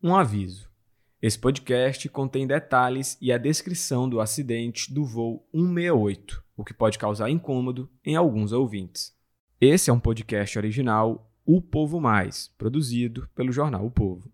Um aviso: esse podcast contém detalhes e a descrição do acidente do voo 168, o que pode causar incômodo em alguns ouvintes. Esse é um podcast original O Povo Mais, produzido pelo jornal O Povo.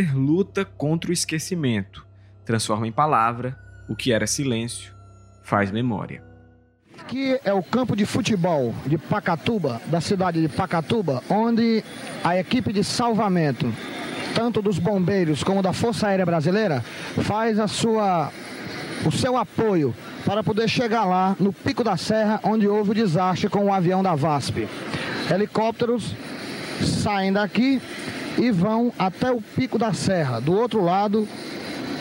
Luta contra o esquecimento, transforma em palavra o que era silêncio, faz memória. Aqui é o campo de futebol de Pacatuba, da cidade de Pacatuba, onde a equipe de salvamento, tanto dos bombeiros como da Força Aérea Brasileira, faz a sua, o seu apoio para poder chegar lá no Pico da Serra, onde houve o desastre com o avião da VASP. Helicópteros saem daqui e vão até o Pico da Serra, do outro lado,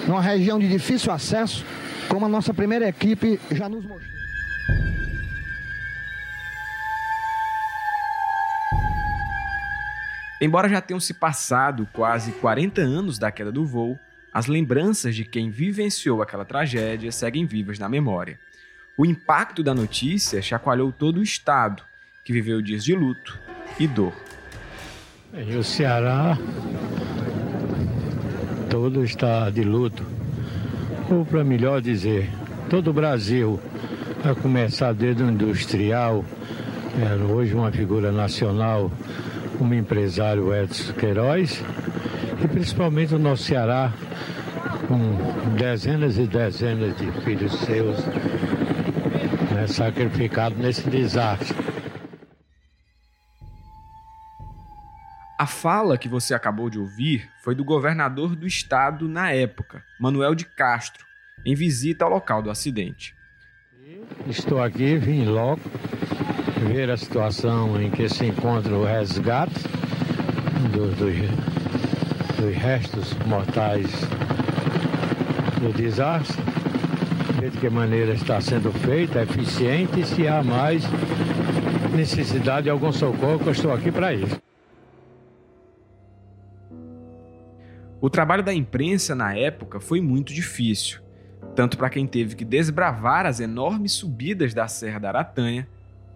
numa região de difícil acesso, como a nossa primeira equipe já nos mostrou. Embora já tenham se passado quase 40 anos da queda do voo, as lembranças de quem vivenciou aquela tragédia seguem vivas na memória. O impacto da notícia chacoalhou todo o estado, que viveu dias de luto e dor. E o Ceará todo está de luto. Ou para melhor dizer, todo o Brasil, a começar desde o industrial, era hoje uma figura nacional, como empresário Edson Queiroz, e principalmente o nosso Ceará, com dezenas e dezenas de filhos seus né, sacrificados nesse desastre. A fala que você acabou de ouvir foi do governador do estado na época, Manuel de Castro, em visita ao local do acidente. Estou aqui, vim logo ver a situação em que se encontra o resgate dos, dos, dos restos mortais do desastre, ver de que maneira está sendo feita, eficiente e se há mais necessidade de algum socorro, eu estou aqui para isso. O trabalho da imprensa na época foi muito difícil, tanto para quem teve que desbravar as enormes subidas da Serra da Aratanha,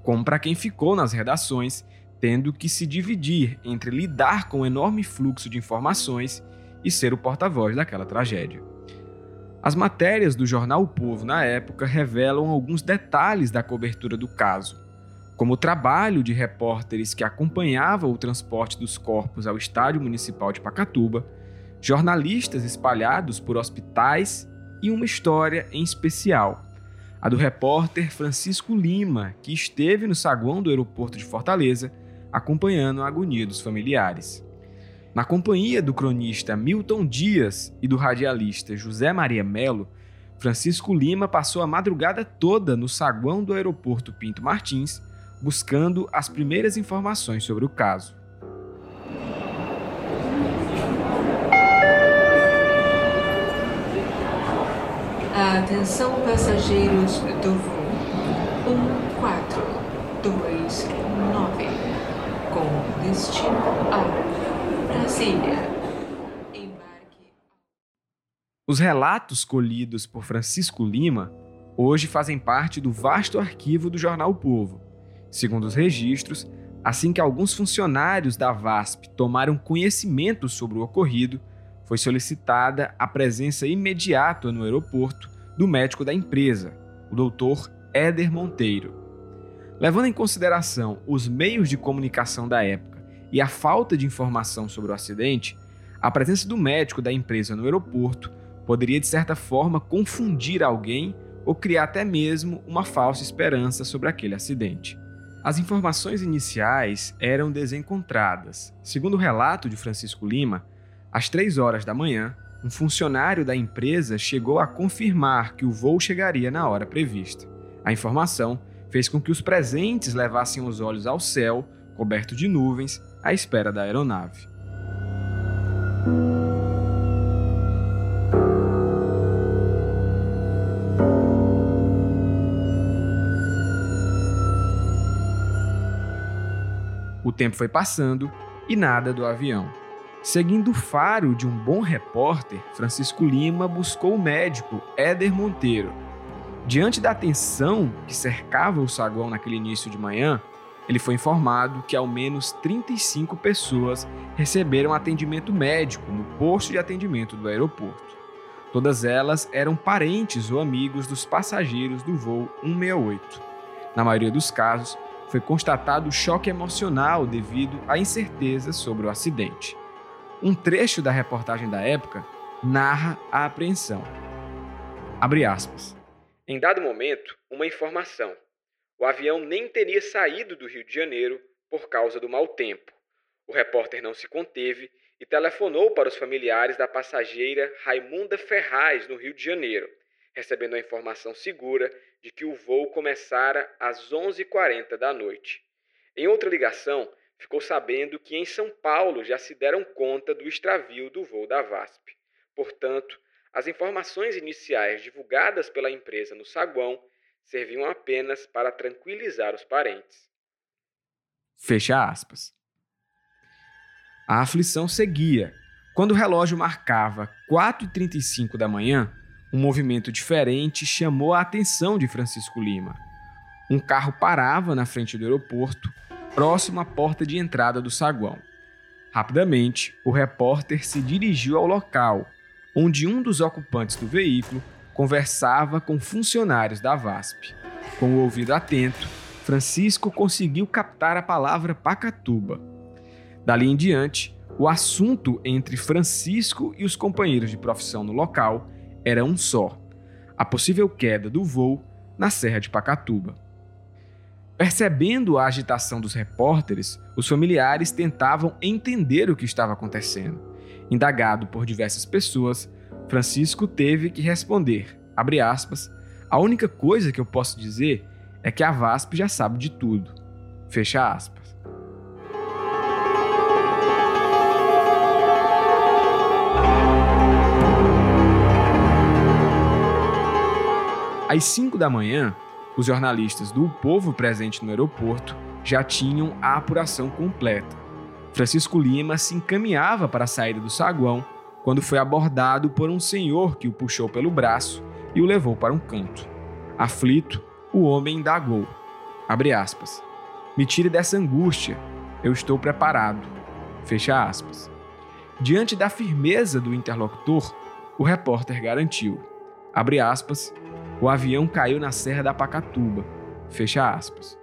como para quem ficou nas redações, tendo que se dividir entre lidar com o enorme fluxo de informações e ser o porta-voz daquela tragédia. As matérias do jornal O Povo na época revelam alguns detalhes da cobertura do caso, como o trabalho de repórteres que acompanhavam o transporte dos corpos ao Estádio Municipal de Pacatuba jornalistas espalhados por hospitais e uma história em especial, a do repórter Francisco Lima, que esteve no saguão do aeroporto de Fortaleza acompanhando a agonia dos familiares. Na companhia do cronista Milton Dias e do radialista José Maria Melo, Francisco Lima passou a madrugada toda no saguão do aeroporto Pinto Martins, buscando as primeiras informações sobre o caso. Atenção passageiros do voo 1429 com destino a Brasília. Embarque. Os relatos colhidos por Francisco Lima hoje fazem parte do vasto arquivo do jornal o Povo. Segundo os registros, assim que alguns funcionários da VASP tomaram conhecimento sobre o ocorrido, foi solicitada a presença imediata no aeroporto do médico da empresa, o doutor Éder Monteiro. Levando em consideração os meios de comunicação da época e a falta de informação sobre o acidente, a presença do médico da empresa no aeroporto poderia, de certa forma, confundir alguém ou criar até mesmo uma falsa esperança sobre aquele acidente. As informações iniciais eram desencontradas. Segundo o relato de Francisco Lima, às três horas da manhã, um funcionário da empresa chegou a confirmar que o voo chegaria na hora prevista. A informação fez com que os presentes levassem os olhos ao céu, coberto de nuvens, à espera da aeronave. O tempo foi passando e nada do avião. Seguindo o faro de um bom repórter, Francisco Lima buscou o médico Éder Monteiro. Diante da tensão que cercava o saguão naquele início de manhã, ele foi informado que ao menos 35 pessoas receberam atendimento médico no posto de atendimento do aeroporto. Todas elas eram parentes ou amigos dos passageiros do voo 168. Na maioria dos casos, foi constatado choque emocional devido à incerteza sobre o acidente. Um trecho da reportagem da época narra a apreensão. Abre aspas. Em dado momento, uma informação. O avião nem teria saído do Rio de Janeiro por causa do mau tempo. O repórter não se conteve e telefonou para os familiares da passageira Raimunda Ferraz, no Rio de Janeiro, recebendo a informação segura de que o voo começara às 11h40 da noite. Em outra ligação, ficou sabendo que em São Paulo já se deram conta do extravio do voo da VASP. Portanto, as informações iniciais divulgadas pela empresa no saguão serviam apenas para tranquilizar os parentes. Fecha aspas. A aflição seguia. Quando o relógio marcava 4h35 da manhã, um movimento diferente chamou a atenção de Francisco Lima. Um carro parava na frente do aeroporto, próximo à porta de entrada do saguão. Rapidamente, o repórter se dirigiu ao local, onde um dos ocupantes do veículo conversava com funcionários da VASP. Com o ouvido atento, Francisco conseguiu captar a palavra Pacatuba. Dali em diante, o assunto entre Francisco e os companheiros de profissão no local era um só: a possível queda do voo na Serra de Pacatuba. Percebendo a agitação dos repórteres, os familiares tentavam entender o que estava acontecendo. Indagado por diversas pessoas, Francisco teve que responder, aspas, a única coisa que eu posso dizer é que a VASP já sabe de tudo. Fecha aspas. Às 5 da manhã, os jornalistas do Povo presente no aeroporto já tinham a apuração completa. Francisco Lima se encaminhava para a saída do saguão quando foi abordado por um senhor que o puxou pelo braço e o levou para um canto. Aflito, o homem indagou. Abre aspas. Me tire dessa angústia. Eu estou preparado. Fecha aspas. Diante da firmeza do interlocutor, o repórter garantiu. Abre aspas o avião caiu na Serra da Pacatuba. Fecha aspas.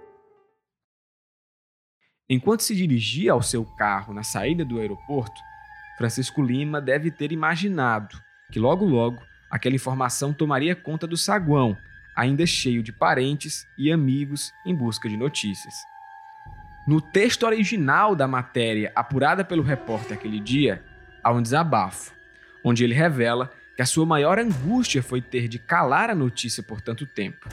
Enquanto se dirigia ao seu carro na saída do aeroporto, Francisco Lima deve ter imaginado que logo logo aquela informação tomaria conta do saguão, ainda cheio de parentes e amigos em busca de notícias. No texto original da matéria apurada pelo repórter aquele dia, há um desabafo, onde ele revela que a sua maior angústia foi ter de calar a notícia por tanto tempo.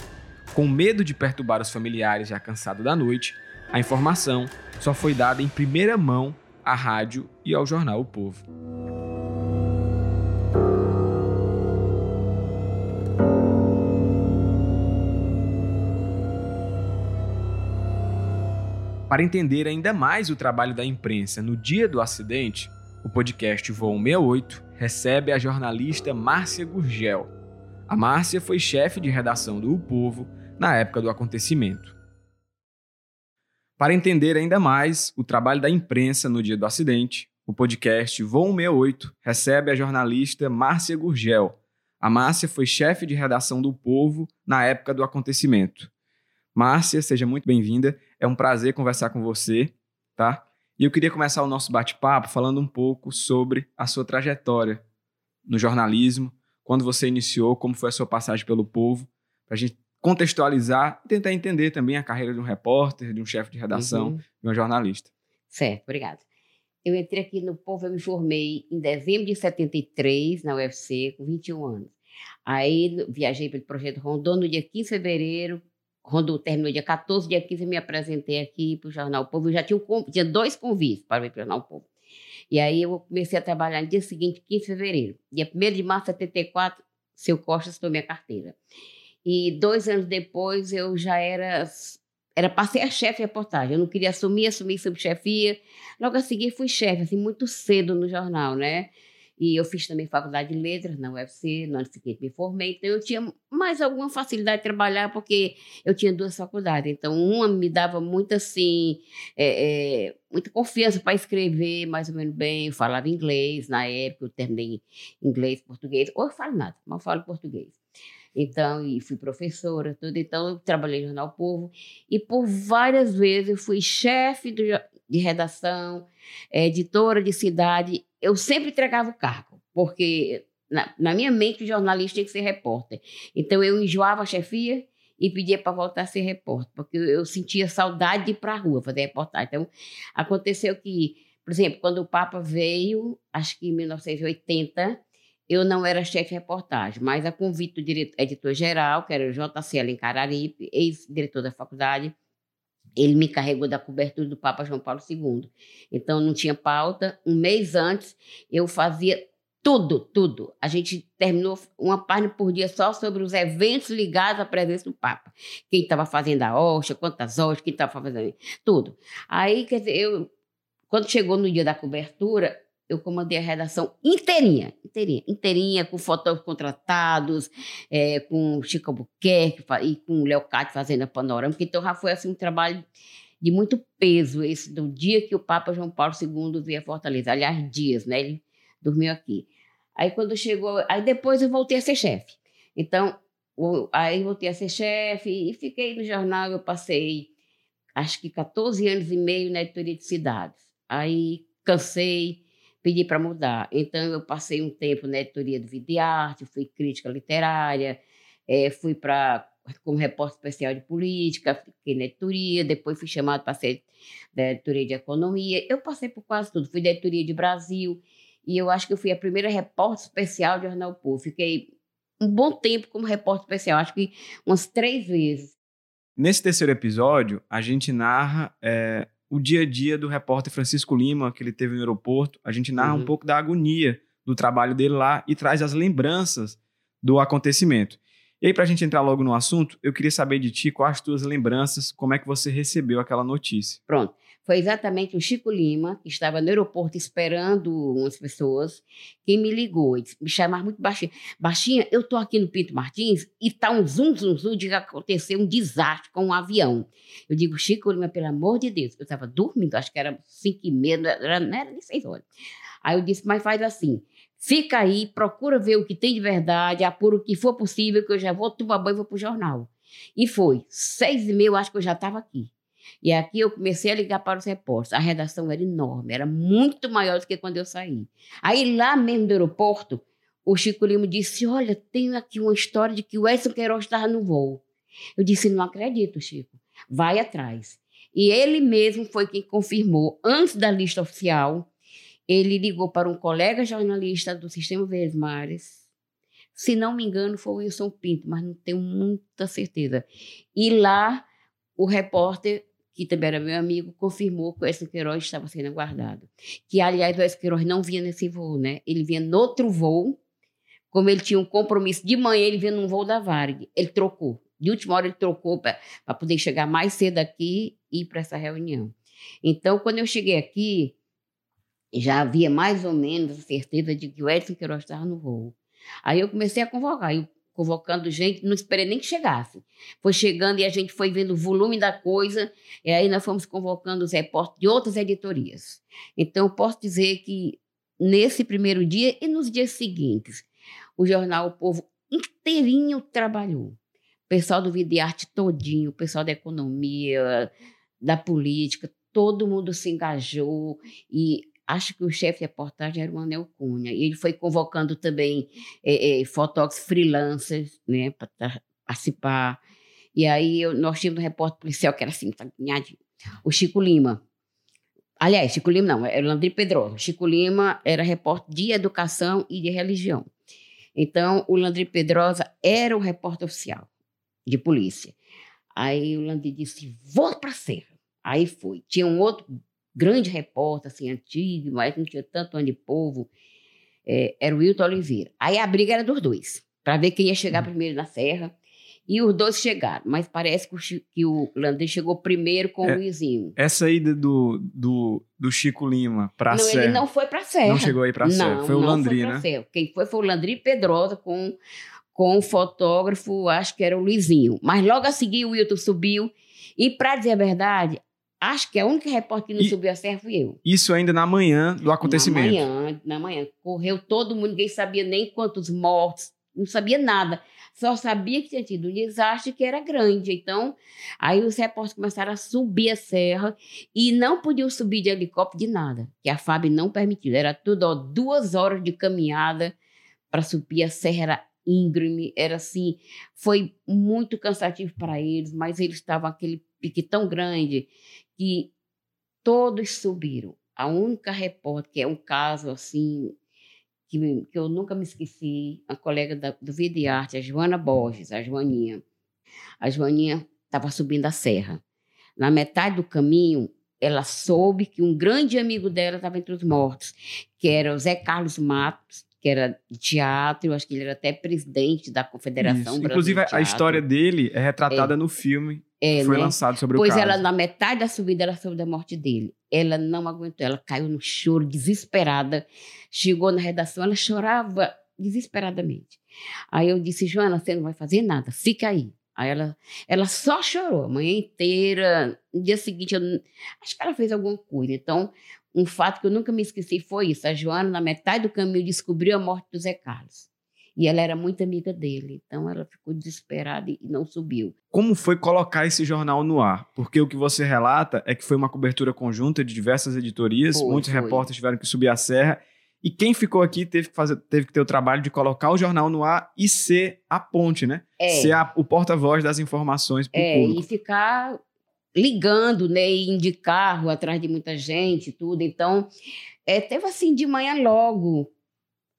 Com medo de perturbar os familiares já cansados da noite, a informação só foi dada em primeira mão à rádio e ao jornal O Povo. Para entender ainda mais o trabalho da imprensa no dia do acidente, o podcast Voo 68 recebe a jornalista Márcia Gurgel. A Márcia foi chefe de redação do O Povo na época do acontecimento. Para entender ainda mais o trabalho da imprensa no dia do acidente, o podcast Voo 68 recebe a jornalista Márcia Gurgel. A Márcia foi chefe de redação do Povo na época do acontecimento. Márcia, seja muito bem-vinda. É um prazer conversar com você, tá? E eu queria começar o nosso bate-papo falando um pouco sobre a sua trajetória no jornalismo, quando você iniciou, como foi a sua passagem pelo povo, para a gente contextualizar e tentar entender também a carreira de um repórter, de um chefe de redação, Uhum. de um jornalista. Certo, obrigada. Eu entrei aqui no Povo, eu me formei em dezembro de 73, na UFC, com 21 anos. Aí viajei pelo projeto Rondon no dia 15 de fevereiro. Rondon terminou dia 14, dia 15 eu me apresentei aqui para o Jornal Povo. Eu já tinha, um, tinha dois convites para vir para o Jornal Povo. E aí eu comecei a trabalhar no dia seguinte, 15 de fevereiro. Dia 1 de março de 74, seu Costa citou minha carteira. E dois anos depois eu já era era para ser a chefe de reportagem. Eu não queria assumir, assumi subchefia. Logo a seguir fui chefe, assim, muito cedo no jornal, né? E eu fiz também faculdade de letras na UFC, no ano seguinte me formei. Então eu tinha mais alguma facilidade de trabalhar, porque eu tinha duas faculdades. Então uma me dava muito, assim, é, é, muita confiança para escrever mais ou menos bem. Eu falava inglês na época, eu terminei inglês, português. Ou eu falo nada, mas falo português. Então, e fui professora, tudo. Então, eu trabalhei no Jornal Povo. E por várias vezes eu fui chefe do de redação, eh, editora de cidade. Eu sempre entregava o cargo, porque na, na minha mente o jornalista tem que ser repórter. Então, eu enjoava a chefia e pedia para voltar a ser repórter, porque eu, sentia saudade de ir para a rua fazer reportagem. Então, aconteceu que, por exemplo, quando o Papa veio, acho que em 1980, eu não era chefe de reportagem, mas a convite do editor-geral, que era o JC Alencar Aripe, ex-diretor da faculdade, ele me carregou da cobertura do Papa João Paulo II. Então, não tinha pauta. Um mês antes, eu fazia tudo, tudo. A gente terminou uma página por dia só sobre os eventos ligados à presença do Papa. Quem estava fazendo a hoxa, quantas hoxas, quem estava fazendo tudo. Aí, quer dizer, eu, quando chegou no dia da cobertura, eu comandei a redação inteirinha, inteirinha, inteirinha, com fotógrafos contratados, é, com Chico Albuquerque fa- e com o Leocate fazendo a panorâmica. Então, já foi assim, um trabalho de muito peso, esse do dia que o Papa João Paulo II veio a Fortaleza. Aliás, dias, né? Ele dormiu aqui. Aí, quando chegou... Aí, depois eu voltei a ser chefe. Então, aí voltei a ser chefe e fiquei no jornal. Eu passei, acho que 14 anos e meio na editoria de cidades. Aí, cansei, pedi para mudar. Então, eu passei um tempo na editoria do Vida e Arte, fui crítica literária, eh, fui para como repórter especial de política, fiquei na editoria, depois fui chamado para ser da editoria de economia. Eu passei por quase tudo. Fui da editoria de Brasil e eu acho que eu fui a primeira repórter especial de Jornal Povo. Fiquei um bom tempo como repórter especial, acho que umas três vezes. Nesse terceiro episódio, a gente narra é, o dia a dia do repórter Francisco Lima, que ele teve no aeroporto. A gente narra Uhum. um pouco da agonia do trabalho dele lá e traz as lembranças do acontecimento. E aí, pra gente entrar logo no assunto, eu queria saber de ti quais as tuas lembranças, como é que você recebeu aquela notícia. Pronto. Foi exatamente o Chico Lima, que estava no aeroporto esperando umas pessoas, quem me ligou. Ele me chamava muito baixinho. Baixinha, eu estou aqui no Pinto Martins e está um zum, zum, zum de que aconteceu um desastre com um avião. Eu digo, Chico Lima, pelo amor de Deus. Eu estava dormindo, acho que era cinco e meia, não era, não era nem seis horas. Aí eu disse, mas faz assim, fica aí, procura ver o que tem de verdade, apura o que for possível, que eu já vou tomar banho e vou para o jornal. E foi. Seis e meia, acho que eu já estava aqui. E aqui eu comecei a ligar para os repórteres. A redação era enorme, era muito maior do que quando eu saí. Aí lá mesmo do aeroporto, o Chico Lima disse: Olha, tem aqui uma história de que o Edson Queiroz estava no voo. Eu disse: Não acredito, Chico. Vai atrás. E ele mesmo foi quem confirmou, antes da lista oficial, ele ligou para um colega jornalista do Sistema Verdes Mares. Se não me engano, foi o Wilson Pinto, mas não tenho muita certeza. E lá, o repórter que também era meu amigo, confirmou que o Edson Queiroz estava sendo aguardado. Que, aliás, o Edson Queiroz não vinha nesse voo, né? Ele vinha no outro voo, como ele tinha um compromisso de manhã, ele vinha num voo da Varg. Ele trocou. De última hora, ele trocou para poder chegar mais cedo aqui e ir para essa reunião. Então, quando eu cheguei aqui, já havia mais ou menos a certeza de que o Edson Queiroz estava no voo. Aí eu comecei a convocar. Eu convocando gente, não esperei nem que chegasse. Foi chegando e a gente foi vendo o volume da coisa, e aí nós fomos convocando os repórteres de outras editorias. Então, eu posso dizer que nesse primeiro dia e nos dias seguintes, o jornal O Povo inteirinho trabalhou. O pessoal do Vida e Arte todinho, o pessoal da economia, da política, todo mundo se engajou e acho que o chefe de reportagem era o Anel Cunha. E ele foi convocando também é, é, fotógrafos freelancers né, para participar. E aí eu, nós tínhamos um repórter policial que era assim, tá. O Chico Lima. Aliás, Chico Lima não, era o Landry Pedrosa. Chico Lima era repórter de educação e de religião. Então, o Landry Pedrosa era o repórter oficial de polícia. Aí o Landry disse: vou para a Serra. Aí foi. Tinha um outro grande repórter, assim, antigo, mas não tinha tanto ano de povo, é, era o Wilton Oliveira. Aí a briga era dos dois, para ver quem ia chegar uhum. primeiro na Serra. E os dois chegaram, mas parece que o, Landry chegou primeiro com é, o Luizinho. Essa ida do, do, do Chico Lima para a Serra. Não, ele não foi para a Serra. Não chegou aí para a Serra, foi o Landry, né? Serra. Quem foi foi o Landry Pedrosa com, com o fotógrafo, acho que era o Luizinho. Mas logo a seguir o Wilton subiu. E para dizer a verdade, Acho que a única repórter que não e, subiu a serra fui eu. Isso ainda na manhã do acontecimento. Na manhã, na manhã. Correu todo mundo, ninguém sabia nem quantos mortos, não sabia nada. Só sabia que tinha tido um desastre que era grande. Então, aí os repórteres começaram a subir a serra e não podiam subir de helicóptero de nada, que a FAB não permitiu. Era tudo, ó, duas horas de caminhada para subir a serra. Era íngreme, era assim, foi muito cansativo para eles, mas eles estavam aquele pique tão grande que todos subiram. A única repórter, que é um caso assim, que, que eu nunca me esqueci, a colega da, do Vida e Arte, a Joana Borges, a Joaninha. A Joaninha estava subindo a serra. Na metade do caminho, ela soube que um grande amigo dela estava entre os mortos, que era o Zé Carlos Matos, que era de teatro, eu acho que ele era até presidente da Confederação Isso. Inclusive, a história dele é retratada é. no filme é, foi né? lançado sobre pois o caso. Pois ela, na metade da subida, ela soube da morte dele. Ela não aguentou, ela caiu no choro, desesperada. Chegou na redação, ela chorava desesperadamente. Aí eu disse, Joana, você não vai fazer nada, fica aí. Aí ela, ela só chorou a manhã inteira. No dia seguinte, eu, acho que ela fez alguma coisa. Então, um fato que eu nunca me esqueci foi isso. A Joana, na metade do caminho, descobriu a morte do Zé Carlos. E ela era muito amiga dele, então ela ficou desesperada e não subiu. Como foi colocar esse jornal no ar? Porque o que você relata é que foi uma cobertura conjunta de diversas editorias, foi, muitos foi. repórteres tiveram que subir a serra, e quem ficou aqui teve que, fazer, teve que ter o trabalho de colocar o jornal no ar e ser a ponte, né? É. Ser a, o porta-voz das informações para o é, público. E ficar ligando, né, e de carro atrás de muita gente, tudo. Então, é, teve assim de manhã logo.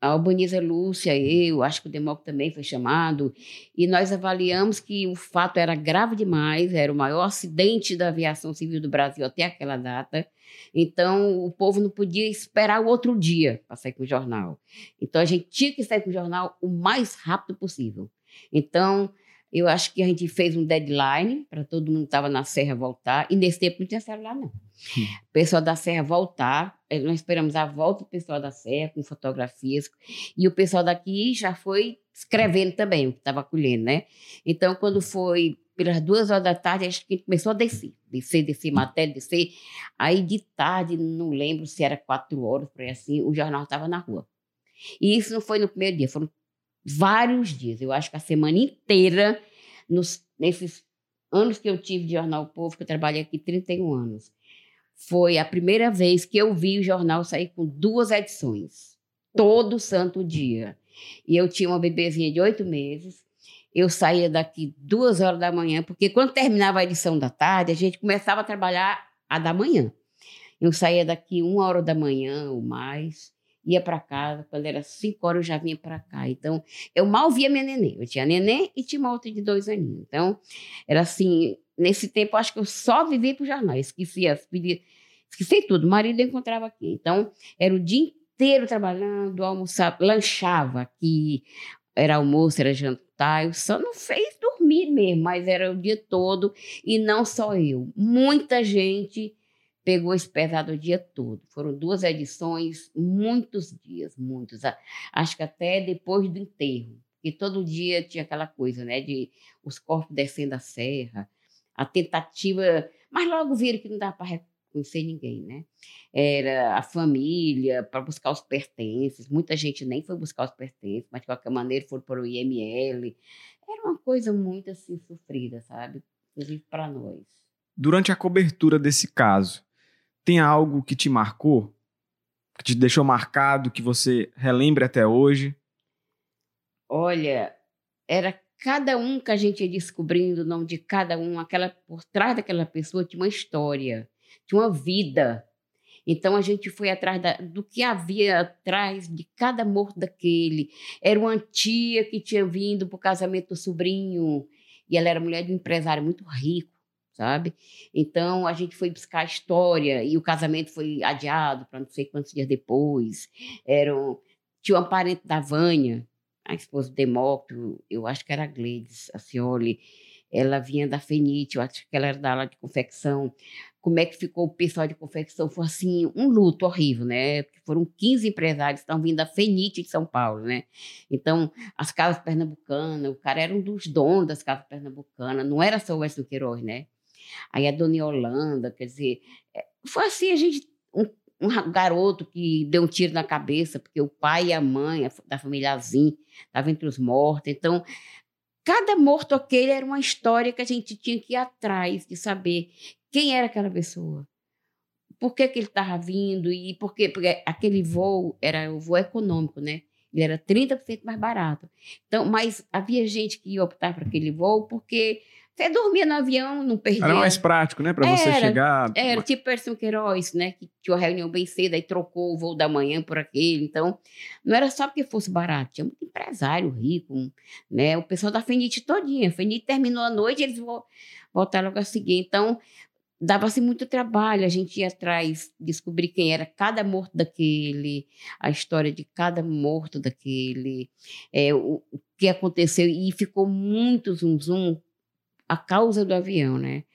A Albaniza Lúcia, eu, acho que o Democ também foi chamado, e nós avaliamos que o fato era grave demais, era o maior acidente da aviação civil do Brasil até aquela data. Então, o povo não podia esperar o outro dia para sair com o jornal. Então, a gente tinha que sair com o jornal o mais rápido possível. Então, eu acho que a gente fez um deadline para todo mundo que estava na Serra voltar. E nesse tempo não tinha celular, não. Hum. O pessoal da Serra voltar. Eh, nós esperamos a volta do pessoal da Serra com fotografias. E o pessoal daqui já foi escrevendo também o que estava colhendo, né? Então, quando foi pelas duas horas da tarde, acho que a gente começou a descer. Descer, descer, matéria, descer. Aí de tarde, não lembro se era quatro horas, por aí assim, o jornal estava na rua. E isso não foi no primeiro dia, foram vários dias. Eu acho que a semana inteira, nos, nesses anos que eu tive de Jornal Povo, que eu trabalhei aqui 31 anos, foi a primeira vez que eu vi o jornal sair com duas edições, todo santo dia. E eu tinha uma bebezinha de oito meses. Eu saía daqui duas horas da manhã, porque quando terminava a edição da tarde, a gente começava a trabalhar a da manhã. Eu saía daqui uma hora da manhã ou mais ia para casa, quando era cinco horas eu já vinha para cá. Então, eu mal via minha neném. Eu tinha neném e tinha uma outra de dois aninhos. Então, era assim, nesse tempo, acho que eu só vivia para o jornal. Esqueci as esqueci tudo. O marido eu encontrava aqui. Então, era o dia inteiro trabalhando, almoçava, lanchava aqui, era almoço, era jantar. Eu só não fez dormir mesmo, mas era o dia todo. E não só eu. Muita gente pegou esse pesado o dia todo. Foram duas edições, muitos dias, muitos. Acho que até depois do enterro. E todo dia tinha aquela coisa, né? De os corpos descendo a serra, a tentativa. Mas logo viram que não dava para reconhecer ninguém, né? Era a família, para buscar os pertences. Muita gente nem foi buscar os pertences, mas de qualquer maneira foram para o IML. Era uma coisa muito assim sofrida, sabe? Inclusive para nós. Durante a cobertura desse caso, tem algo que te marcou? Que te deixou marcado, que você relembre até hoje? Olha, era cada um que a gente ia descobrindo, o nome de cada um, aquela por trás daquela pessoa tinha uma história, tinha uma vida. Então a gente foi atrás da, do que havia atrás de cada morto daquele. Era uma tia que tinha vindo para o casamento do sobrinho, e ela era mulher de um empresário muito rico, sabe? Então a gente foi buscar a história, e o casamento foi adiado para não sei quantos dias depois. Eram, tinha uma parente da Vânia, a esposa do Demócrito, eu acho que era a Gleides, a Cioli, ela vinha da Fenite, eu acho que ela era da aula de confecção. Como é que ficou o pessoal de confecção? Foi assim, um luto horrível, né? Porque foram 15 empresários que estão vindo da Fenite de São Paulo, né? Então, as casas pernambucanas, o cara era um dos donos das casas pernambucanas, não era só o Weston Queiroz, né? Aí a Dona Yolanda, quer dizer, é, foi assim, a gente, um, um garoto que deu um tiro na cabeça, porque o pai e a mãe da família Azim estavam entre os mortos. Então, cada morto aquele era uma história que a gente tinha que ir atrás de saber quem era aquela pessoa. Por que, que ele estava vindo e por quê? Porque aquele voo era o voo econômico, né? Ele era 30% mais barato. Então, mas havia gente que ia optar por aquele voo porque você dormia no avião, não perdia. Era mais prático, né? Para você chegar. Era tipo Percy Queiroz, né? Que tinha uma reunião bem cedo, aí trocou o voo da manhã por aquele. Então, não era só porque fosse barato, tinha muito empresário rico, né? O pessoal da Fenite todinha. A Fenite terminou a noite, eles voltaram logo a seguir. Então, dava-se muito trabalho, a gente ia atrás, descobrir quem era cada morto daquele, a história de cada morto daquele, é, o, o que aconteceu, e ficou muito zum zum a causa do avião, né?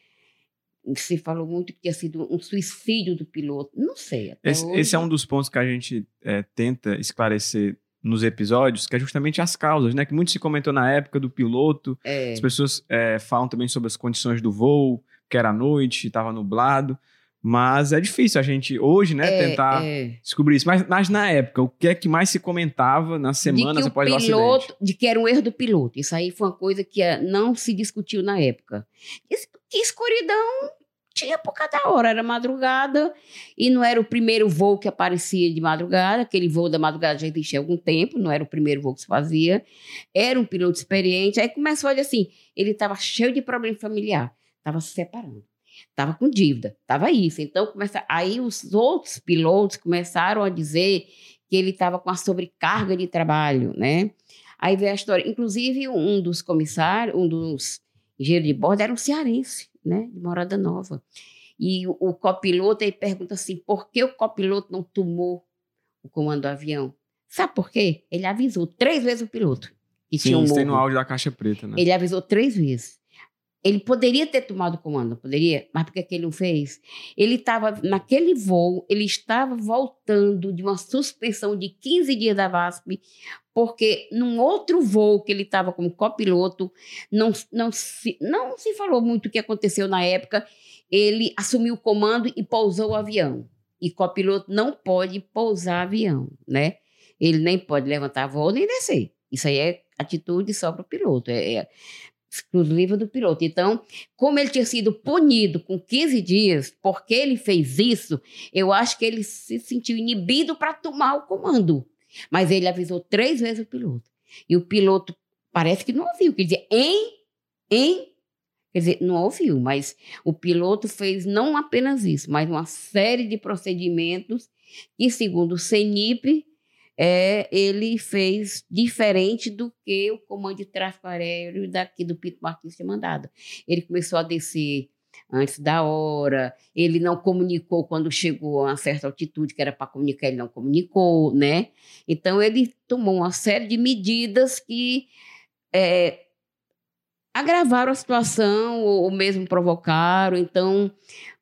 Se falou muito que tinha sido um suicídio do piloto. Não sei. Esse, hoje... esse, é um dos pontos que a gente é, tenta esclarecer nos episódios, que é justamente as causas, né? Que muito se comentou na época do piloto. É. As pessoas é, falam também sobre as condições do voo, que era noite, estava nublado. Mas é difícil a gente hoje, né, é, tentar é. descobrir isso. Mas, mas, na época, o que é que mais se comentava nas semanas de após o piloto, acidente? De que era um erro do piloto. Isso aí foi uma coisa que eh, não se discutiu na época. Que escuridão tinha por cada hora, era madrugada e não era o primeiro voo que aparecia de madrugada, aquele voo da madrugada já existia há algum tempo, não era o primeiro voo que se fazia, era um piloto experiente, aí começou a dizer assim, ele estava cheio de problema familiar, estava se separando. Estava com dívida, estava isso. Então, começa, aí os outros pilotos começaram a dizer que ele estava com a sobrecarga de trabalho, né? Aí veio a história. Inclusive, um dos comissários, um dos engenheiros de bordo era um cearense, né? De Morada Nova. E o, o copiloto aí pergunta assim: por que o copiloto não tomou o comando do avião? Sabe por quê? Ele avisou três vezes o piloto. Que Sim, tinha um isso tem no áudio da caixa preta, né? Ele avisou três vezes. Ele poderia ter tomado o comando, poderia, mas por que ele não fez? Ele estava naquele voo, ele estava voltando de uma suspensão de 15 dias da VASP, porque num outro voo que ele estava como copiloto, não, não, se, não se falou muito o que aconteceu na época, ele assumiu o comando e pousou o avião. E copiloto não pode pousar avião, né? Ele nem pode levantar voo nem descer. Isso aí é atitude só para o piloto. É, é, exclusiva do piloto. Então, como ele tinha sido punido com 15 dias porque ele fez isso, eu acho que ele se sentiu inibido para tomar o comando. Mas ele avisou três vezes o piloto. E o piloto parece que não ouviu, quer dizer, em, em, quer dizer, não ouviu, mas o piloto fez não apenas isso, mas uma série de procedimentos que, segundo o CENIP, é, ele fez diferente do que o comando de tráfego aéreo daqui do Pito Martins tinha mandado. Ele começou a descer antes da hora, ele não comunicou quando chegou a uma certa altitude que era para comunicar, ele não comunicou, né? Então ele tomou uma série de medidas que é, agravaram a situação ou mesmo provocaram. Então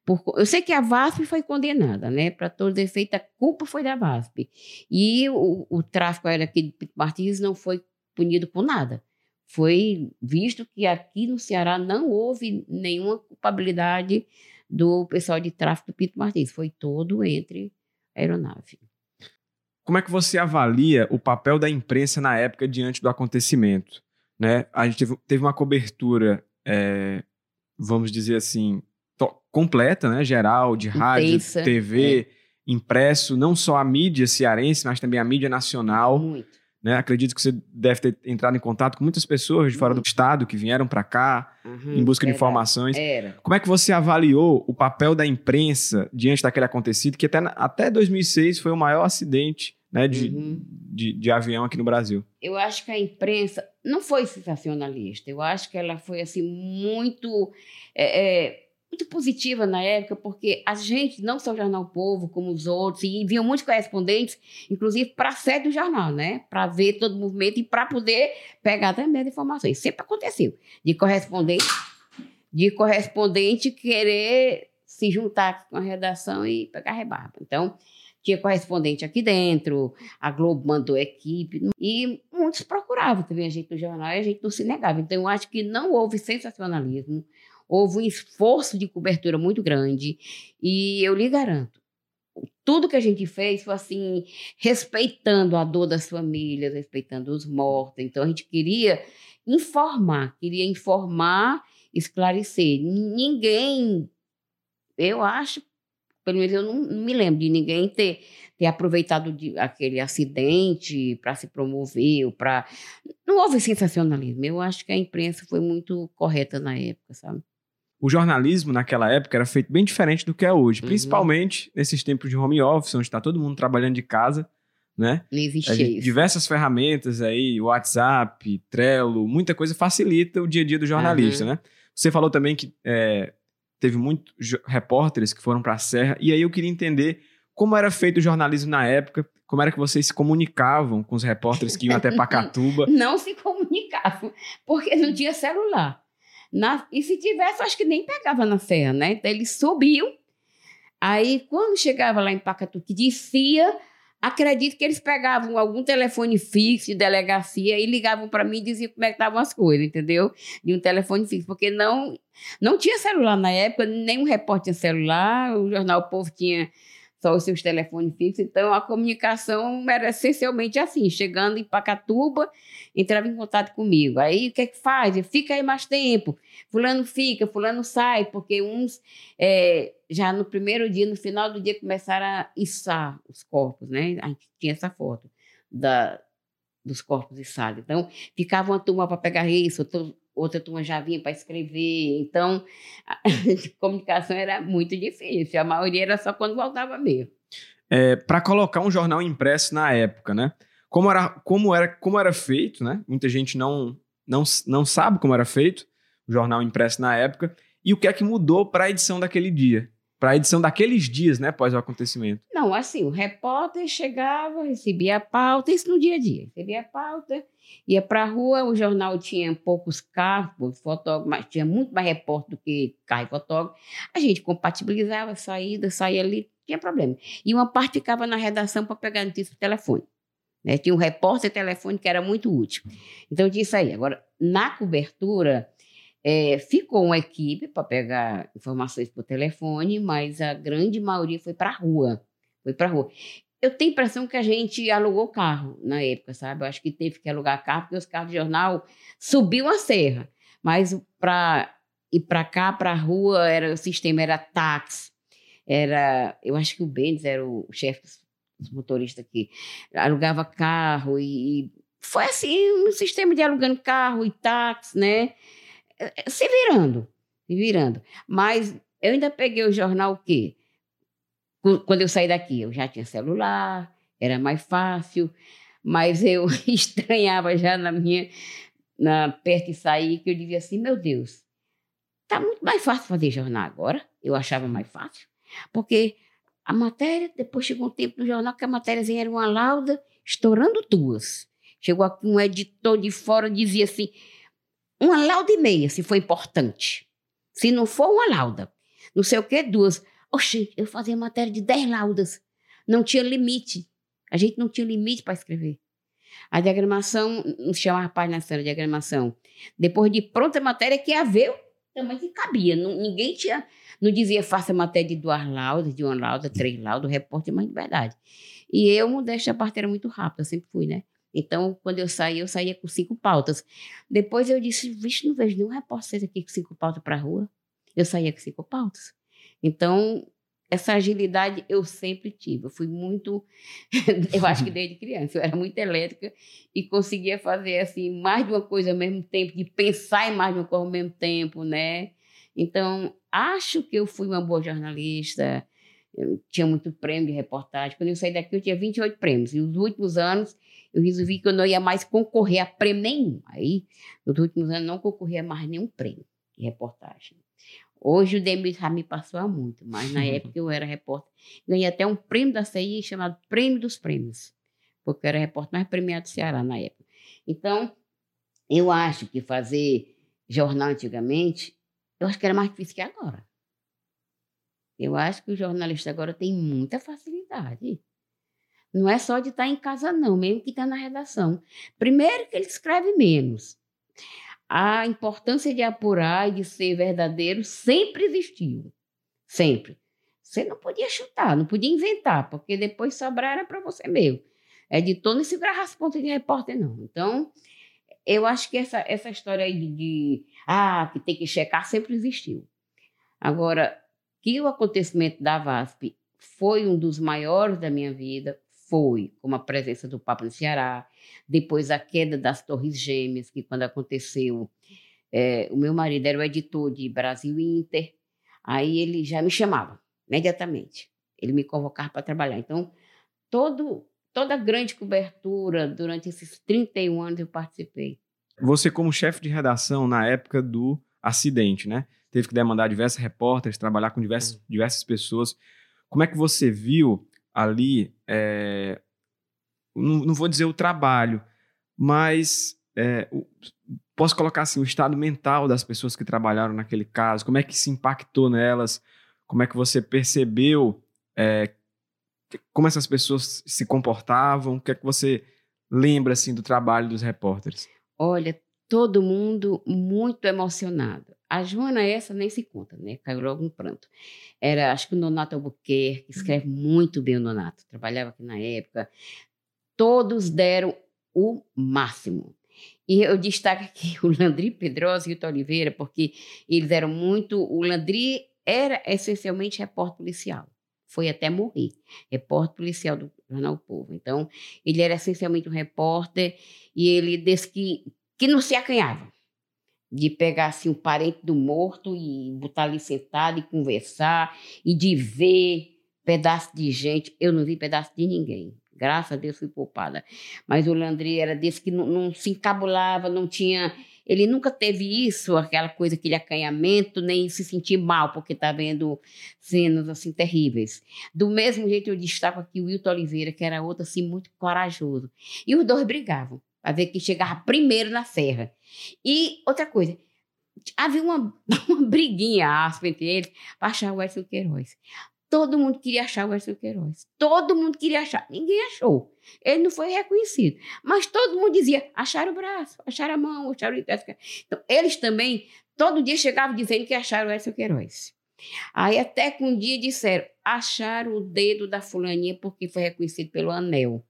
por, eu sei que a VASP foi condenada, né? Para todo efeito, a culpa foi da VASP. E o, o tráfico aéreo aqui de Pito Martins não foi punido por nada. Foi visto que aqui no Ceará não houve nenhuma culpabilidade do pessoal de tráfico do Pito Martins. Foi todo entre a aeronave. Como é que você avalia o papel da imprensa na época diante do acontecimento? Né? A gente teve, teve uma cobertura, é, vamos dizer assim, completa, né, geral, de rádio, Intensa, TV, é. impresso, não só a mídia cearense, mas também a mídia nacional. Muito. né? Acredito que você deve ter entrado em contato com muitas pessoas de fora do estado que vieram para cá Uhum, em busca de verdade. informações. Era. Como é que você avaliou o papel da imprensa diante daquele acontecido, que até, até 2006 foi o maior acidente né, de, Uhum. de, de avião aqui no Brasil? eu acho que a imprensa não foi sensacionalista. Eu acho que ela foi assim muito é, é, muito positiva na época, porque a gente, não só o Jornal Povo, como os outros, e enviam muitos correspondentes, inclusive para a sede do jornal, né? Para ver todo o movimento e para poder pegar também as informações. Sempre aconteceu. De correspondente, de correspondente querer se juntar com a redação e pegar rebarba. Então, tinha correspondente aqui dentro, a Globo mandou equipe, e muitos procuravam também a gente no jornal e a gente não se negava. Então, eu acho que não houve sensacionalismo, houve um esforço de cobertura muito grande, e eu lhe garanto, tudo que a gente fez foi assim, respeitando a dor das famílias, respeitando os mortos. Então, a gente queria informar, queria informar, esclarecer. Ninguém, eu acho, pelo menos eu não, não me lembro de ninguém ter, ter aproveitado de, aquele acidente para se promover, para. Não houve sensacionalismo. Eu acho que a imprensa foi muito correta na época, sabe? O jornalismo naquela época era feito bem diferente do que é hoje, Uhum. principalmente nesses tempos de home office, onde está todo mundo trabalhando de casa, né? Não existia gente- isso. diversas ferramentas aí, WhatsApp, Trello, muita coisa facilita o dia a dia do jornalista, Aham. né? Você falou também que é, teve muitos repórteres que foram para a Serra, e aí eu queria entender como era feito o jornalismo na época, como era que vocês se comunicavam com os repórteres que iam até Pacatuba. Não se comunicavam, porque não tinha celular. Na- e se tivesse, acho que nem pegava na serra, né? Então eles subiam. Aí, quando chegava lá em Pacatu, que descia, acredito que eles pegavam algum telefone fixo de delegacia e ligavam para mim e diziam como é que estavam as coisas, entendeu? De um telefone fixo, porque não, não tinha celular na época, nenhum repórter tinha celular, o jornal O Povo tinha só os seus telefones fixos, então a comunicação era essencialmente assim, chegando em Pacatuba, entrava em contato comigo. Aí o que é que faz? Fica aí mais tempo. Fulano fica, fulano sai, porque uns é, já no primeiro dia, no final do dia, começaram a içar os corpos, né? A gente tinha essa foto da, dos corpos içados. Então, ficava uma turma para pegar isso, outra, turma já vinha para escrever. Então, a comunicação era muito difícil. A maioria era só quando voltava mesmo. para colocar um jornal impresso na época, né? Como era, como era, como era feito, né? Muita gente não, não, não sabe como era feito o jornal impresso na época e o que é que mudou para a edição daquele dia, para a edição daqueles dias, né? Após o acontecimento. Não, assim, o repórter chegava, recebia a pauta, isso no dia a dia. Recebia a pauta, ia para a rua, o jornal tinha poucos carros, poucos fotógrafos, mas tinha muito mais repórter do que carro e fotógrafo. A gente compatibilizava saída, saía ali, tinha problema. E uma parte ficava na redação para pegar notícia por telefone. Né? Tinha um repórter telefone que era muito útil. Então tinha isso aí. Agora, na cobertura, é, ficou uma equipe para pegar informações por telefone, mas a grande maioria foi para a rua. Foi para rua. Eu tenho a impressão que a gente alugou carro na época, sabe? Eu acho que teve que alugar carro, porque os carros de jornal subiam a serra. Mas para ir para cá, para a rua, era, o sistema era táxi. Era, eu acho que o Benz era o chefe dos, dos motoristas aqui. Alugava carro e, e foi assim, um sistema de alugando carro e táxi, né? Se virando, se virando. Mas eu ainda peguei o jornal o quê? Quando eu saí daqui, eu já tinha celular, era mais fácil, mas eu estranhava já na minha, na, perto de sair, que eu dizia assim, meu Deus, tá muito mais fácil fazer jornal agora, eu achava mais fácil, porque a matéria, depois chegou um tempo no jornal que a matériazinha era uma lauda estourando duas. Chegou aqui um editor de fora dizia assim, uma lauda e meia, se for importante. Se não for uma lauda, não sei o que, duas. Oxi, eu fazia matéria de dez laudas. Não tinha limite. A gente não tinha limite para escrever. A diagramação, não se chamava página de diagramação. Depois de pronta a matéria, que ia ver o tamanho que cabia. Não, ninguém tinha, não dizia faça matéria de duas laudas, de uma lauda, três laudas, repórter, mas de verdade. E eu, modéstia, a parte era muito rápida, sempre fui, né? Então, quando eu saía, eu saía com cinco pautas. Depois eu disse, vixe, não vejo nenhum repórter aqui com cinco pautas para a rua. Eu saía com cinco pautas. Então, essa agilidade eu sempre tive. Eu fui muito, eu acho que desde criança, eu era muito elétrica e conseguia fazer assim mais de uma coisa ao mesmo tempo, de pensar em mais de uma coisa ao mesmo tempo, né? Então, acho que eu fui uma boa jornalista. Eu tinha muito prêmio de reportagem. Quando eu saí daqui, eu tinha 28 prêmios. E nos últimos anos, eu resolvi que eu não ia mais concorrer a prêmio nenhum. Aí, nos últimos anos, não concorria mais nenhum prêmio de reportagem. Hoje o Demis já me passou a muito, mas na época eu era repórter. Ganhei até um prêmio da CI chamado Prêmio dos Prêmios, porque eu era repórter mais premiado do Ceará na época. Então, eu acho que fazer jornal antigamente, eu acho que era mais difícil que agora. Eu acho que o jornalista agora tem muita facilidade. Não é só de estar em casa, não, mesmo que está na redação. Primeiro que ele escreve menos a importância de apurar e de ser verdadeiro sempre existiu. Sempre. Você não podia chutar, não podia inventar, porque depois sobrar era para você mesmo. Editor não segurava as pontas de repórter, não. Então, eu acho que essa, essa história aí de, de ah, que tem que checar sempre existiu. Agora, que o acontecimento da VASP foi um dos maiores da minha vida, foi, como a presença do Papa no Ceará, depois a queda das Torres Gêmeas, que quando aconteceu, é, o meu marido era o editor de Brasil Inter, aí ele já me chamava imediatamente, ele me convocava para trabalhar. Então, todo, toda a grande cobertura durante esses 31 anos eu participei. Você, como chefe de redação na época do acidente, né? Teve que demandar diversos repórteres, trabalhar com diversas, diversas pessoas. Como é que você viu ali, é, não, não, vou dizer o trabalho, mas é, o, posso colocar assim, o estado mental das pessoas que trabalharam naquele caso, como é que se impactou nelas, como é que você percebeu é, como essas pessoas se comportavam, o que é que você lembra assim do trabalho dos repórteres? Olha, todo mundo muito emocionado. A Joana, essa nem se conta, né? Caiu logo no pranto. Era, acho que o Nonato Albuquerque, escreve muito bem o Nonato, trabalhava aqui na época. Todos deram o máximo. E eu destaco aqui o Landry Pedrosa e o Oliveira, porque eles eram muito. O Landry era essencialmente repórter policial. Foi até morrer. Repórter policial do Jornal Povo. Então, ele era essencialmente um repórter e ele disse que, que não se acanhava de pegar assim um parente do morto e botar ali sentado e conversar e de ver pedaço de gente. Eu não vi pedaço de ninguém. Graças a Deus fui poupada. Mas o Landry era desse que não, não se encabulava, não tinha. Ele nunca teve isso, aquela coisa, aquele acanhamento, nem se sentir mal, porque está vendo cenas assim terríveis. Do mesmo jeito, eu destaco aqui o Wilton Oliveira, que era outro assim muito corajoso. E os dois brigavam para ver quem chegava primeiro na serra. E outra coisa, havia uma, uma briguinha áspera entre eles para achar o Edson Queiroz. Todo mundo queria achar o Edson Queiroz. Todo mundo queria achar. Ninguém achou. Ele não foi reconhecido. Mas todo mundo dizia: acharam o braço, acharam a mão, acharam o Então, eles também, todo dia chegavam dizendo que acharam o Edson Queiroz. Aí até que um dia disseram: acharam o dedo da fulaninha porque foi reconhecido pelo anel.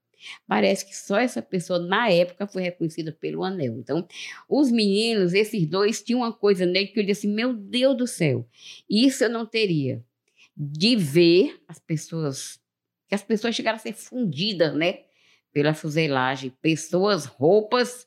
Parece que só essa pessoa, na época, foi reconhecida pelo anel. Então, os meninos, esses dois, tinham uma coisa nele que eu disse: meu Deus do céu, isso eu não teria. De ver as pessoas, que as pessoas chegaram a ser fundidas, né? Pela fuselagem, pessoas, roupas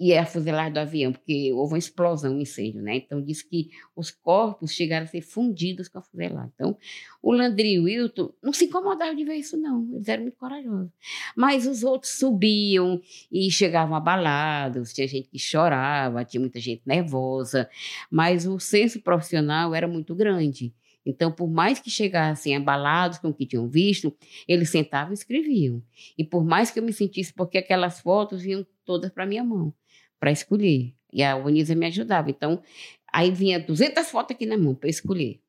e a fuselagem do avião, porque houve uma explosão, um incêndio, né? Então, diz que os corpos chegaram a ser fundidos com a fuselagem. Então, o Landry e o Wilton não se incomodavam de ver isso, não. Eles eram muito corajosos. Mas os outros subiam e chegavam abalados, tinha gente que chorava, tinha muita gente nervosa, mas o senso profissional era muito grande. Então, por mais que chegassem abalados com o que tinham visto, eles sentavam e escreviam. E por mais que eu me sentisse, porque aquelas fotos vinham todas para minha mão para escolher. E a Onisa me ajudava. Então, aí vinha 200 fotos aqui na mão para escolher,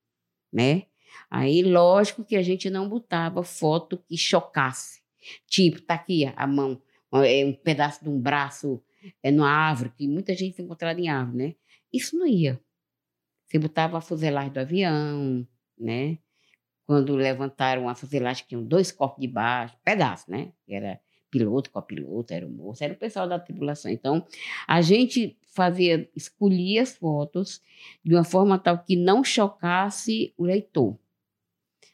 né? Aí, lógico que a gente não botava foto que chocasse. Tipo, tá aqui a mão, é um pedaço de um braço é numa árvore, que muita gente foi encontrada em árvore, né? Isso não ia. Você botava a fuselagem do avião, né? Quando levantaram a fuselagem, tinham dois corpos de baixo, pedaço, né? Era piloto, copiloto, era o moço, era o pessoal da tripulação. Então, a gente fazia, escolhia as fotos de uma forma tal que não chocasse o leitor.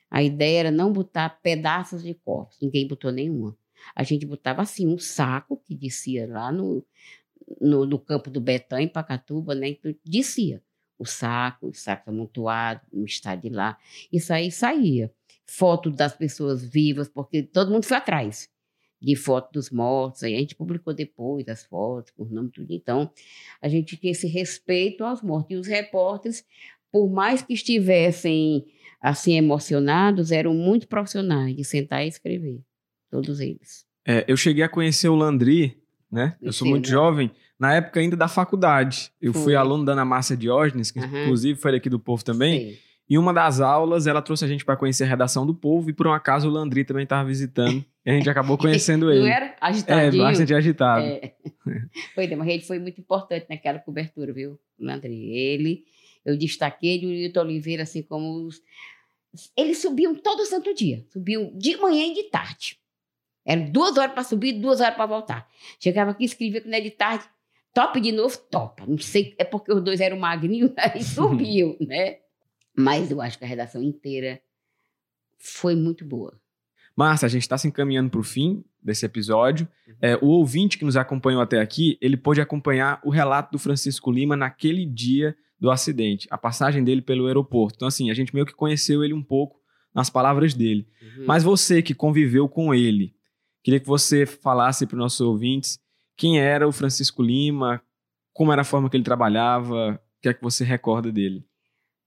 A ideia era não botar pedaços de corpos, ninguém botou nenhuma. A gente botava assim um saco que descia lá no, no, no campo do Betão, em Pacatuba, né? Então, descia o saco, o saco amontoado, no estádio lá. Isso aí saía. Foto das pessoas vivas, porque todo mundo foi atrás de foto dos mortos. Aí a gente publicou depois as fotos, com o nome tudo. Então, a gente tinha esse respeito aos mortos. E os repórteres, por mais que estivessem assim emocionados, eram muito profissionais de sentar e escrever, todos eles. É, eu cheguei a conhecer o Landry, né? Eu sou Sim, muito né? jovem, na época ainda da faculdade. Eu fui Foi. aluno da Ana Márcia Diógenes, que Aham. inclusive foi daqui do Povo também. Sei. E uma das aulas, ela trouxe a gente para conhecer a redação do Povo e por um acaso o Landry também estava visitando. e a gente acabou conhecendo ele. Não era É, agitadinho? bastante agitado. É. Foi, mas ele foi muito importante naquela cobertura, viu, Landry? Ele, eu destaquei ele e o Hilton Oliveira, assim como os... Eles subiam todo santo dia. Subiam de manhã e de tarde. Eram duas horas para subir e duas horas para voltar. Chegava aqui, escrevia que não é de tarde. Top de novo, topa. Não sei, é porque os dois eram magrinhos, aí subiam, né? Mas eu acho que a redação inteira foi muito boa. Márcia, a gente está se encaminhando para o fim desse episódio. É, o ouvinte que nos acompanhou até aqui, ele pôde acompanhar o relato do Francisco Lima naquele dia do acidente, a passagem dele pelo aeroporto. Então, assim, a gente meio que conheceu ele um pouco nas palavras dele. Uhum. Mas você que conviveu com ele, queria que você falasse para os nossos ouvintes quem era o Francisco Lima, como era a forma que ele trabalhava, o que é que você recorda dele.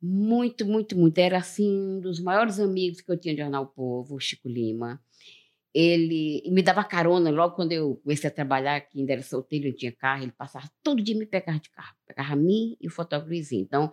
Muito, muito, muito. Era assim um dos maiores amigos que eu tinha de Jornal Povo, o Chico Lima. Ele me dava carona logo quando eu comecei a trabalhar, que ainda era solteiro, eu tinha carro, ele passava todo dia me pegava de carro, pegava a mim e o fotógrafo. Então,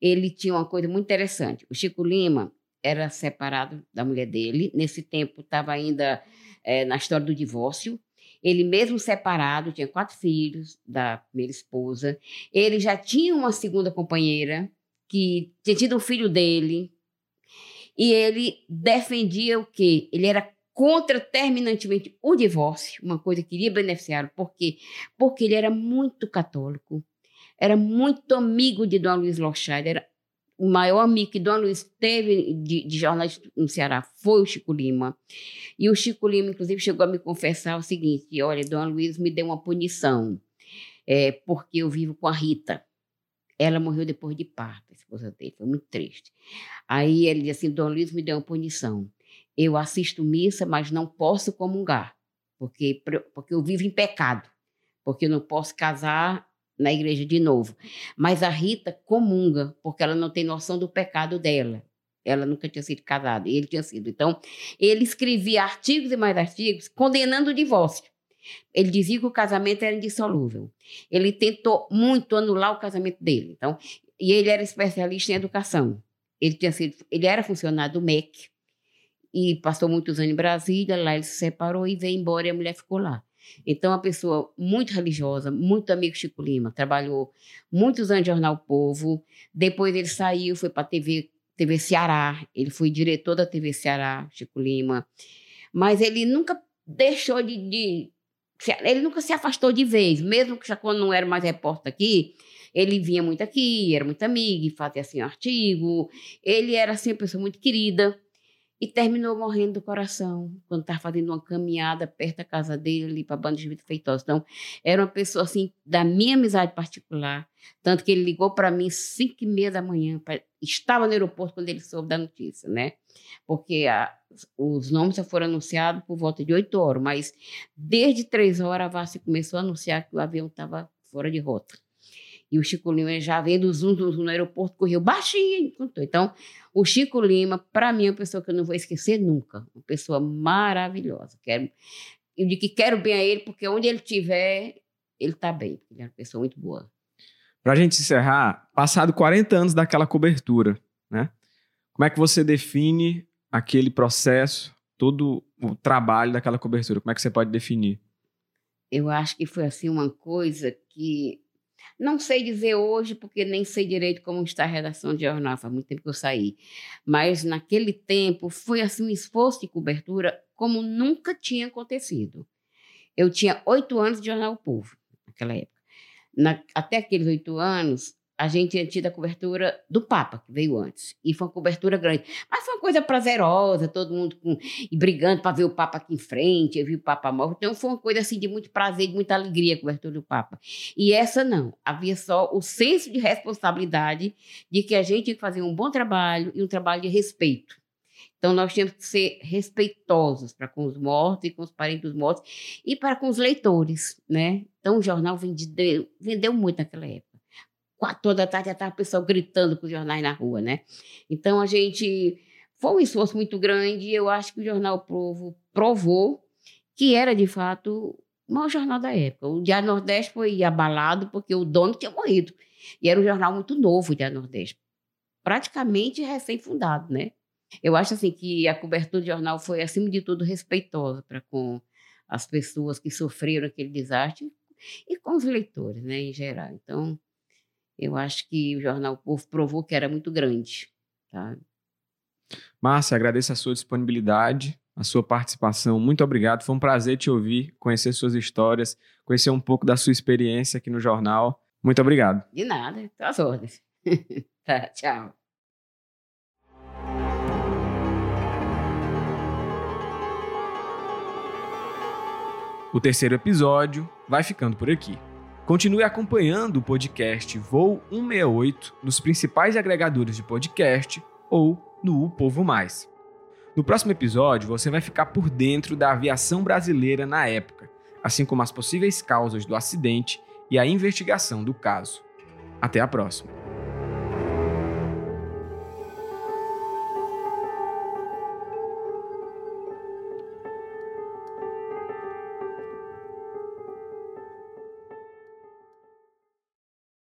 ele tinha uma coisa muito interessante. O Chico Lima era separado da mulher dele, nesse tempo estava ainda eh, na história do divórcio. Ele mesmo separado, tinha quatro filhos da primeira esposa. Ele já tinha uma segunda companheira, que tinha tido um filho dele, e ele defendia o quê? Ele era contra terminantemente o divórcio, uma coisa que iria beneficiá-lo, por quê? Porque ele era muito católico, era muito amigo de Dom Luiz Lochard, era o maior amigo que Dom Luiz teve de, de jornalista no Ceará foi o Chico Lima. E o Chico Lima, inclusive, chegou a me confessar o seguinte: olha, Dom Luiz me deu uma punição, é, porque eu vivo com a Rita. Ela morreu depois de parto, a esposa dele, foi muito triste. Aí ele disse assim: Dom Luiz me deu uma punição. Eu assisto missa, mas não posso comungar, porque, porque eu vivo em pecado, porque eu não posso casar na igreja de novo. Mas a Rita comunga, porque ela não tem noção do pecado dela. Ela nunca tinha sido casada, ele tinha sido. Então, ele escrevia artigos e mais artigos condenando o divórcio. Ele dizia que o casamento era indissolúvel. Ele tentou muito anular o casamento dele. Então, e ele era especialista em educação. Ele tinha sido, ele era funcionário do MEC e passou muitos anos em Brasília. Lá ele se separou e veio embora e a mulher ficou lá. Então, uma pessoa muito religiosa, muito amigo Chico Lima, trabalhou muitos anos no Jornal Povo. Depois ele saiu, foi para a TV, TV Ceará. Ele foi diretor da TV Ceará, Chico Lima. Mas ele nunca deixou de, de ele nunca se afastou de vez, mesmo que já quando não era mais repórter aqui, ele vinha muito aqui, era muito amigo, fazia assim um artigo. Ele era assim uma pessoa muito querida e terminou morrendo do coração quando estava fazendo uma caminhada perto da casa dele para a banda de Vitor Feitosa. Então, era uma pessoa assim da minha amizade particular, tanto que ele ligou para mim cinco e meia da manhã, pra, estava no aeroporto quando ele soube da notícia, né? Porque a, os nomes só foram anunciados por volta de oito horas, mas desde três horas a VASP começou a anunciar que o avião estava fora de rota. E o Chico Lima já vendo zoom, zoom, zoom no aeroporto, correu baixinho e contou. Então, o Chico Lima, para mim, é uma pessoa que eu não vou esquecer nunca. Uma pessoa maravilhosa. Quero, eu digo que quero bem a ele, porque onde ele estiver, ele está bem. Ele é uma pessoa muito boa. Para a gente encerrar, passado 40 anos daquela cobertura, né? Como é que você define aquele processo, todo o trabalho daquela cobertura? Como é que você pode definir? Eu acho que foi assim uma coisa que não sei dizer hoje, porque nem sei direito como está a redação de jornal, faz muito tempo que eu saí. Mas naquele tempo foi assim um esforço de cobertura como nunca tinha acontecido. Eu tinha oito anos de Jornal o Povo, naquela época. Na, até aqueles oito anos, a gente tinha tido a cobertura do Papa, que veio antes. E foi uma cobertura grande. Mas foi uma coisa prazerosa, todo mundo com, brigando para ver o Papa aqui em frente, eu vi o Papa morto. Então foi uma coisa assim de muito prazer, de muita alegria a cobertura do Papa. E essa não. Havia só o senso de responsabilidade de que a gente tinha que fazer um bom trabalho e um trabalho de respeito. Então, nós tínhamos que ser respeitosos para com os mortos e com os parentes dos mortos e para com os leitores, né? Então, o jornal vendeu, vendeu muito naquela época quatro da tarde já estava o pessoal gritando com os jornais na rua, né? Então a gente foi um esforço muito grande e eu acho que o Jornal Povo provou que era de fato o maior jornal da época. O Diário Nordeste foi abalado porque o dono tinha morrido. E era um jornal muito novo, o Diário Nordeste. Praticamente recém-fundado, né? Eu acho assim que a cobertura do jornal foi, acima de tudo, respeitosa para com as pessoas que sofreram aquele desastre e com os leitores, né, em geral. Então, eu acho que o Jornal o Povo provou que era muito grande. Tá? Márcia, agradeço a sua disponibilidade, a sua participação. Muito obrigado. Foi um prazer te ouvir, conhecer suas histórias, conhecer um pouco da sua experiência aqui no jornal. Muito obrigado. De nada, às ordens. tá, tchau. O terceiro episódio vai ficando por aqui. Continue acompanhando o podcast Voo 168 nos principais agregadores de podcast ou no O Povo Mais. No próximo episódio, você vai ficar por dentro da aviação brasileira na época, assim como as possíveis causas do acidente e a investigação do caso. Até a próxima!